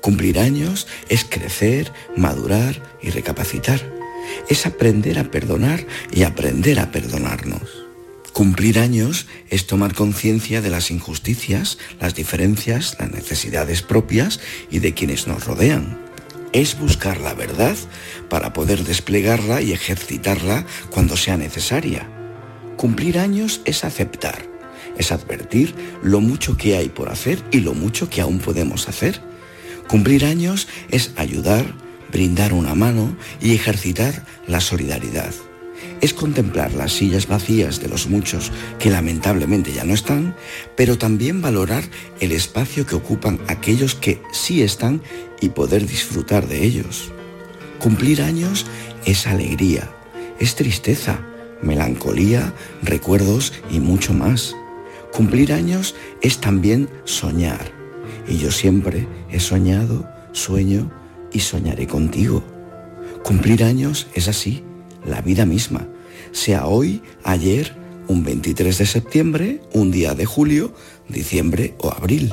Cumplir años es crecer, madurar y recapacitar. Es aprender a perdonar y aprender a perdonarnos. Cumplir años es tomar conciencia de las injusticias, las diferencias, las necesidades propias y de quienes nos rodean. Es buscar la verdad para poder desplegarla y ejercitarla cuando sea necesaria. Cumplir años es aceptar, es advertir lo mucho que hay por hacer y lo mucho que aún podemos hacer. Cumplir años es ayudar, brindar una mano y ejercitar la solidaridad es contemplar las sillas vacías de los muchos que lamentablemente ya no están, pero también valorar el espacio que ocupan aquellos que sí están y poder disfrutar de ellos. Cumplir años es alegría, es tristeza, melancolía, recuerdos y mucho más. Cumplir años es también soñar. Y yo siempre he soñado, sueño y soñaré contigo. Cumplir años es así la vida misma, sea hoy, ayer, un 23 de septiembre, un día de julio, diciembre o abril.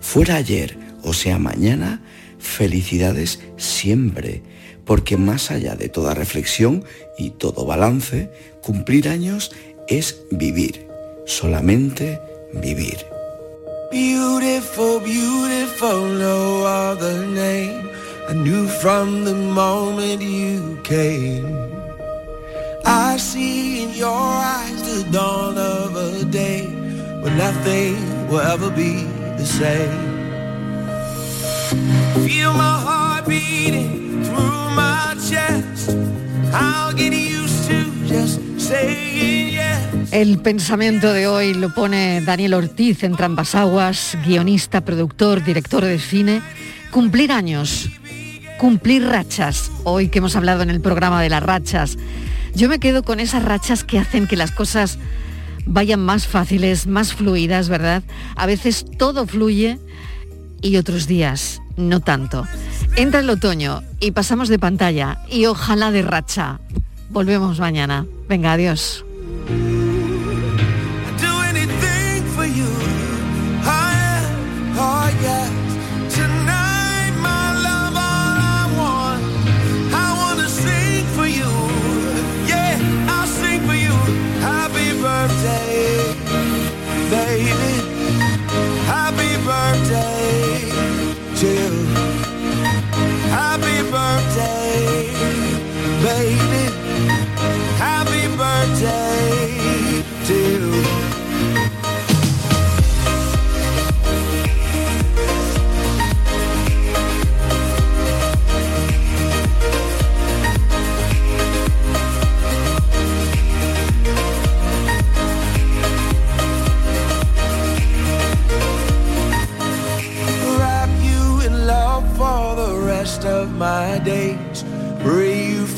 Fuera ayer o sea mañana, felicidades siempre, porque más allá de toda reflexión y todo balance, cumplir años es vivir, solamente vivir. I see in your eyes the dawn of a day when nothing will ever be the same. Feel my heart beating through my chest. I'll get used to just saying yes. El pensamiento de hoy lo pone Daniel Ortiz en Trampas Aguas, guionista, productor, director de cine. Cumplir años, cumplir rachas. Hoy que hemos hablado en el programa de las rachas yo me quedo con esas rachas que hacen que las cosas vayan más fáciles, más fluidas, ¿verdad? A veces todo fluye y otros días no tanto. Entra el otoño y pasamos de pantalla y ojalá de racha. Volvemos mañana. Venga, adiós.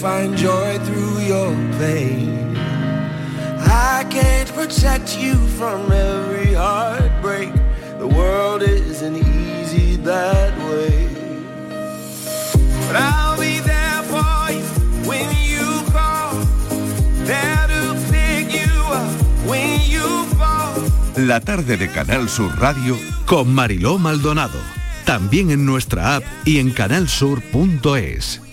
Find joy through your pain. I can't protect you from every heartbreak. The world isn't easy that way. But I'll be there for you when you call. There to pick you up when you fall. La tarde de Canal Sur Radio con Mariló Maldonado. También en nuestra app y en canalsur.es.